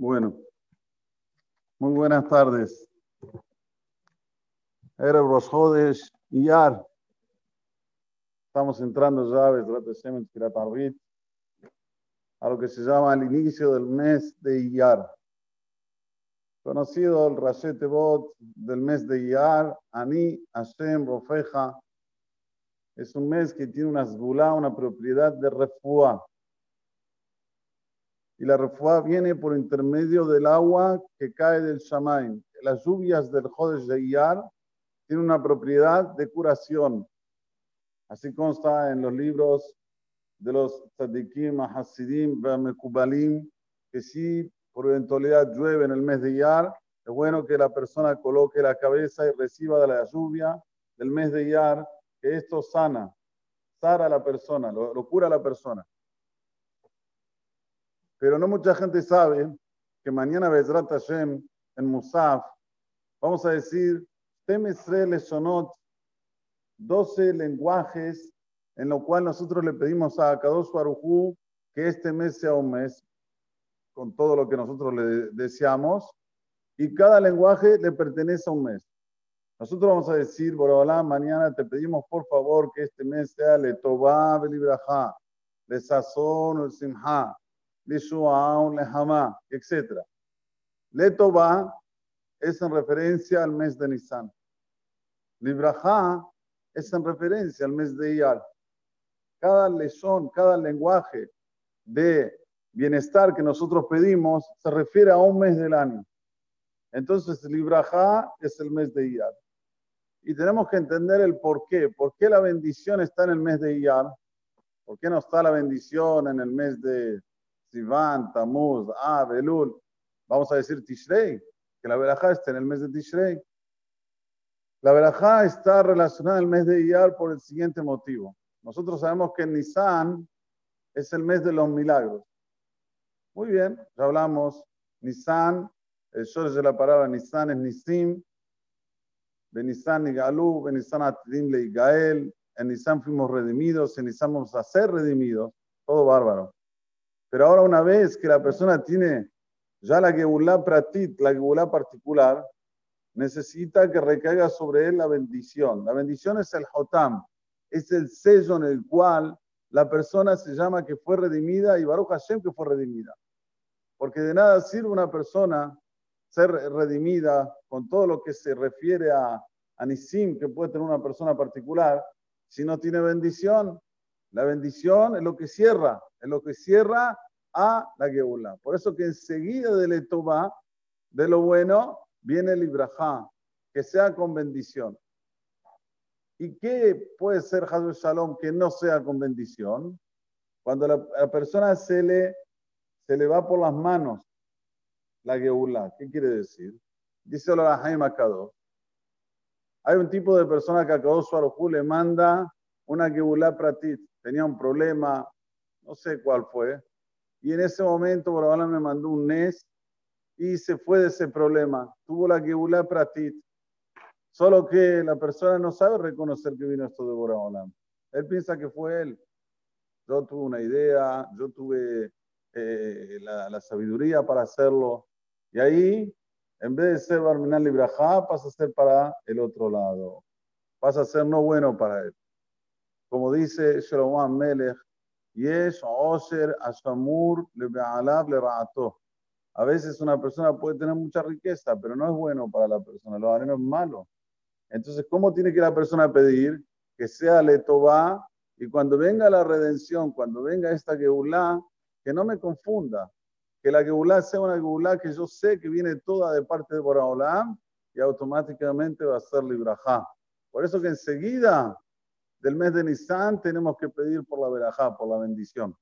Bueno, muy buenas tardes. Era Rosjodes Iyar. Estamos entrando ya a lo que se llama el inicio del mes de Iyar. Conocido el Rashet Bot del mes de Iyar, Ani Hashem Rofeja, es un mes que tiene una zbulá, una propiedad de refuá. Y la refuá viene por intermedio del agua que cae del Shamaim. Las lluvias del Jodesh de Iyar tienen una propiedad de curación. Así consta en los libros de los tzadikim, hasidim, mekubalim, que si por eventualidad llueve en el mes de Iyar, es bueno que la persona coloque la cabeza y reciba de la lluvia del mes de Iyar, que esto sana, sana a la persona, lo, cura a la persona. Pero no mucha gente sabe que mañana Bezrat Hashem en Musaf vamos a decir Temesre Lesonot, 12 lenguajes en lo cual nosotros le pedimos a Kadosh Barujú que este mes sea un mes con todo lo que nosotros le deseamos y cada lenguaje le pertenece a un mes. Nosotros vamos a decir, Borobalá, mañana te pedimos por favor que este mes sea le Belibraja, le le Simha, le Shuaun, le Hamá, etc. Le Tová es en referencia al mes de Nisan. Libraja es en referencia al mes de Iyar. Cada lesión, cada lenguaje de bienestar que nosotros pedimos se refiere a un mes del año. Entonces, Libraja es el mes de Iyar. Y tenemos que entender el por qué. ¿Por qué la bendición está en el mes de Iyar? ¿Por qué no está la bendición en el mes de Sivan, Tamuz, Ab, Elul? Vamos a decir Tishrei, que la verajá está en el mes de Tishrei. La verajá está relacionada al mes de Iyar por el siguiente motivo. Nosotros sabemos que Nisan es el mes de los milagros. Muy bien, ya hablamos. Nisan, el short de la palabra Nisan es Nisim, Benisan y Galú, Benisan Atidim y Gael, en Nisan fuimos redimidos, en Nisan vamos a ser redimidos, todo bárbaro. Pero ahora una vez que la persona tiene ya la Geulá Pratit, la Geulá particular, necesita que recaiga sobre él la bendición. La bendición es el Hotam, es el sello en el cual la persona se llama que fue redimida y Baruch Hashem que fue redimida. Porque de nada sirve una persona ser redimida con todo lo que se refiere a, Anisim que puede tener una persona particular, si no tiene bendición. La bendición es lo que cierra, es lo que cierra a la Geulá. Por eso que enseguida del Etová, de lo bueno, viene el Ibrahá, que sea con bendición. ¿Y qué puede ser Hazul Shalom que no sea con bendición? Cuando la, la persona se le, se le va por las manos la Geulá. ¿Qué quiere decir? Dice la Jaime Akado. Hay un tipo de persona que a Kadosh le manda una Geulá Pratit. Tenía un problema, no sé cuál fue. Y en ese momento, Borobalá me mandó un NES y se fue de ese problema. Tuvo la Geulá Pratit. Solo que la persona no sabe reconocer que vino esto de Borobalá. Él piensa que fue él. Yo tuve una idea, yo tuve eh, la, sabiduría para hacerlo. Y ahí, en vez de ser Barminal Libraja, pasa a ser para el otro lado. Pasa a ser no bueno para él. Como dice Shlomo Melech, Yesh Osher Ashamur Le Ra'ato. A veces una persona puede tener mucha riqueza, pero no es bueno para la persona. Lo no es malo. Entonces, ¿cómo tiene que la persona pedir? Que sea Letová y cuando venga la redención, cuando venga esta Geulá, que no me confunda, que la Geulá sea una Geulá que yo sé que viene toda de parte de Boraholam y automáticamente va a ser Librajá. Por eso que enseguida del mes de Nisan tenemos que pedir por la Berajá, por la bendición.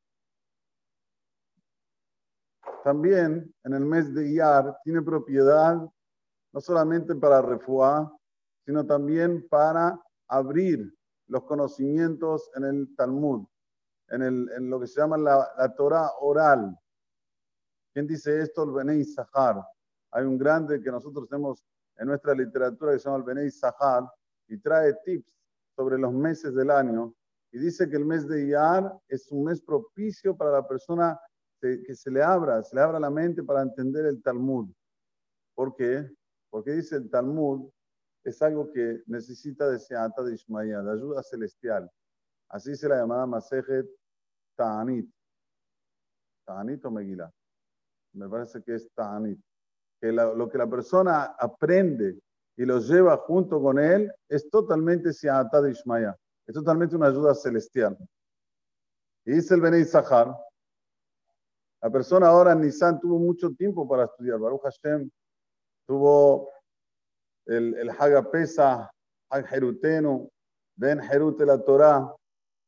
También en el mes de Iyar tiene propiedad no solamente para refuá, sino también para abrir los conocimientos en el Talmud, en lo que se llama la, la Torah oral, ¿Quién dice esto? El Benei Sahar. Hay un grande que nosotros tenemos en nuestra literatura que se llama el Benei Sahar y trae tips sobre los meses del año y dice que el mes de Iyar es un mes propicio para la persona que se le abra, se le abra la mente para entender el Talmud. ¿Por qué? Porque dice el Talmud es algo que necesita de Seata de de ayuda celestial. Así se la llamaba Masejet Ta'anit. Ta'anit o Megillah. Me parece que es Ta'anit. Que lo que la persona aprende y lo lleva junto con él es totalmente Seata de Ishmael. Es totalmente una ayuda celestial. Y dice el Benei Zahar, la persona ahora en Nisan tuvo mucho tiempo para estudiar. Baruch Hashem tuvo el, el Haga Pesa, Hag Jeruteno, Ben Jerute la Torah.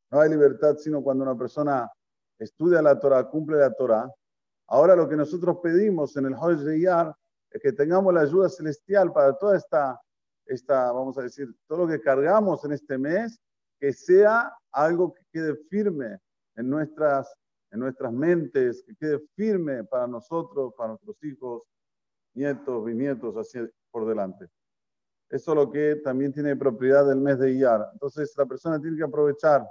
No hay libertad sino cuando una persona estudia la Torah, cumple la Torah. Ahora lo que nosotros pedimos en el Hajj de que tengamos la ayuda celestial para toda esta, esta, vamos a decir, todo lo que cargamos en este mes, que sea algo que quede firme en nuestras en nuestras mentes, que quede firme para nosotros, para nuestros hijos, nietos, bisnietos, así por delante. Eso es lo que también tiene propiedad del mes de Iyar. Entonces la persona tiene que aprovechar,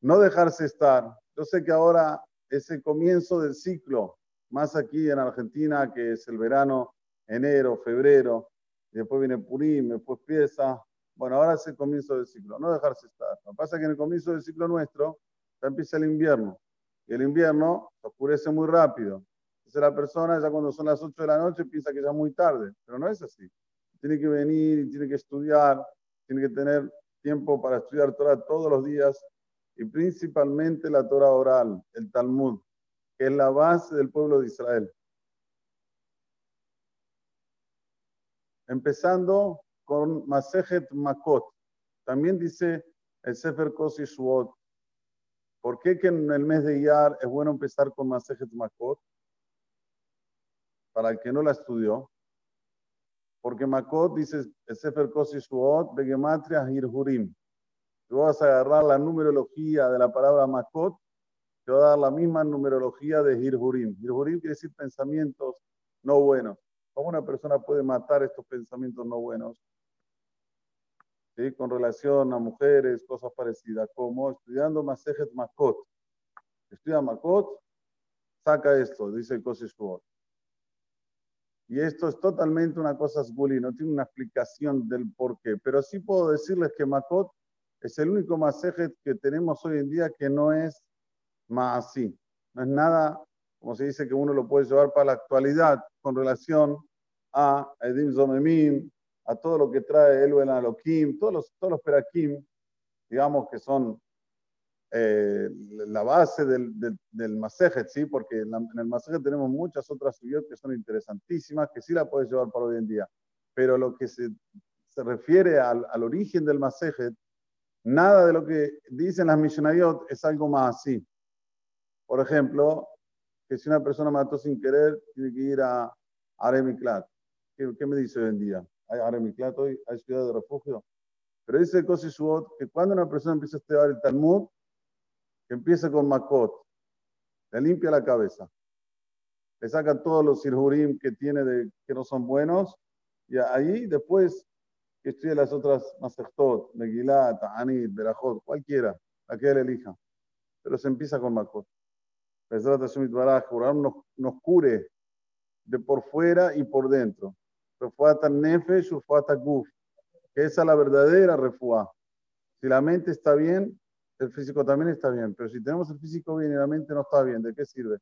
no dejarse estar. Yo sé que ahora es el comienzo del ciclo, más aquí en Argentina, que es el verano, enero, febrero, y después viene Purim, después empieza. Bueno, ahora es el comienzo del ciclo, no dejarse estar. Lo que pasa es que en el comienzo del ciclo nuestro, ya empieza el invierno. Y el invierno oscurece muy rápido. Entonces la persona ya cuando son las 8 de la noche piensa que ya es muy tarde, pero no es así. Tiene que venir, tiene que estudiar, tiene que tener tiempo para estudiar Torah todos los días y principalmente la Torah oral, el Talmud, que es la base del pueblo de Israel. Empezando con Masejet Makot. También dice el Sefer Kosi Shuot, ¿Por qué que en el mes de Iyar es bueno empezar con Masejet Makot? Para el que no la estudió. Porque Makot dice el Sefer Kosi Shuot, Begematria Hirhurim. Tú vas a agarrar la numerología de la palabra Makot, te va a dar la misma numerología de Hirhurim. Hirhurim quiere decir pensamientos no buenos. ¿Cómo una persona puede matar estos pensamientos no buenos? con relación a mujeres, cosas parecidas, como estudiando Masejet Makot. Estudia Makot, saca esto, dice el Kosishkuot. Y esto es totalmente una cosa sguli, no tiene una explicación del por qué. Pero sí puedo decirles que Makot es el único Masejet que tenemos hoy en día que no es así. No es nada, como se dice, que uno lo puede llevar para la actualidad con relación a Edim Zomemim, a todo lo que trae el Alokim, todos los, todos los Perakim, digamos que son eh, la base del, del, del ¿sí? porque en, el Masejet tenemos muchas otras subidas que son interesantísimas, que sí la puedes llevar para hoy en día. Pero lo que se, se refiere al, al, origen del Masejet, nada de lo que dicen las Mishnayot es algo más así. Por ejemplo, que si una persona mató sin querer, tiene que ir a Aremiklat. ¿Qué, ¿Qué me dice hoy en día? hay Aremiklat hoy, hay ciudad de refugio. Pero dice el Suot que cuando una persona empieza a estudiar el Talmud, que empieza con Makot, le limpia la cabeza, le saca todos los sirhurim que tiene de, que no son buenos, y ahí después que estudie las otras Masechtot, Megillah, Ta'anit, Berajot, cualquiera, la que él elija. Pero se empieza con Makot. Nos, nos cure de por fuera y por dentro. Refuata Nefesh, Refuata Guf, esa es la verdadera refuá. Si la mente está bien, el físico también está bien, pero si tenemos el físico bien y la mente no está bien, ¿de qué sirve?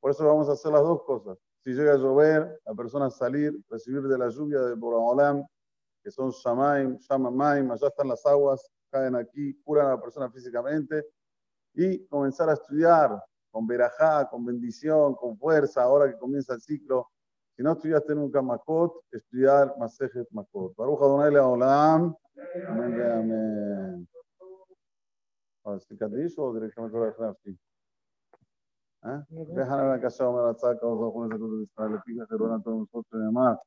Por eso vamos a hacer las dos cosas. Si llega a llover, la persona salir, recibir de la lluvia de Boramolam, que son Shamaim, Shamamaim, allá están las aguas, caen aquí, curan a la persona físicamente, y comenzar a estudiar con verajá, con bendición, con fuerza, ahora que comienza el ciclo si no estudiaste nunca Makot, estudiar Masejet Makot. Baruch Adonai Leolam. Amén, amén. ¿Se o directamente dejar así? Déjame la casa de la saca, os voy a poner de Israel, le que todos nosotros de.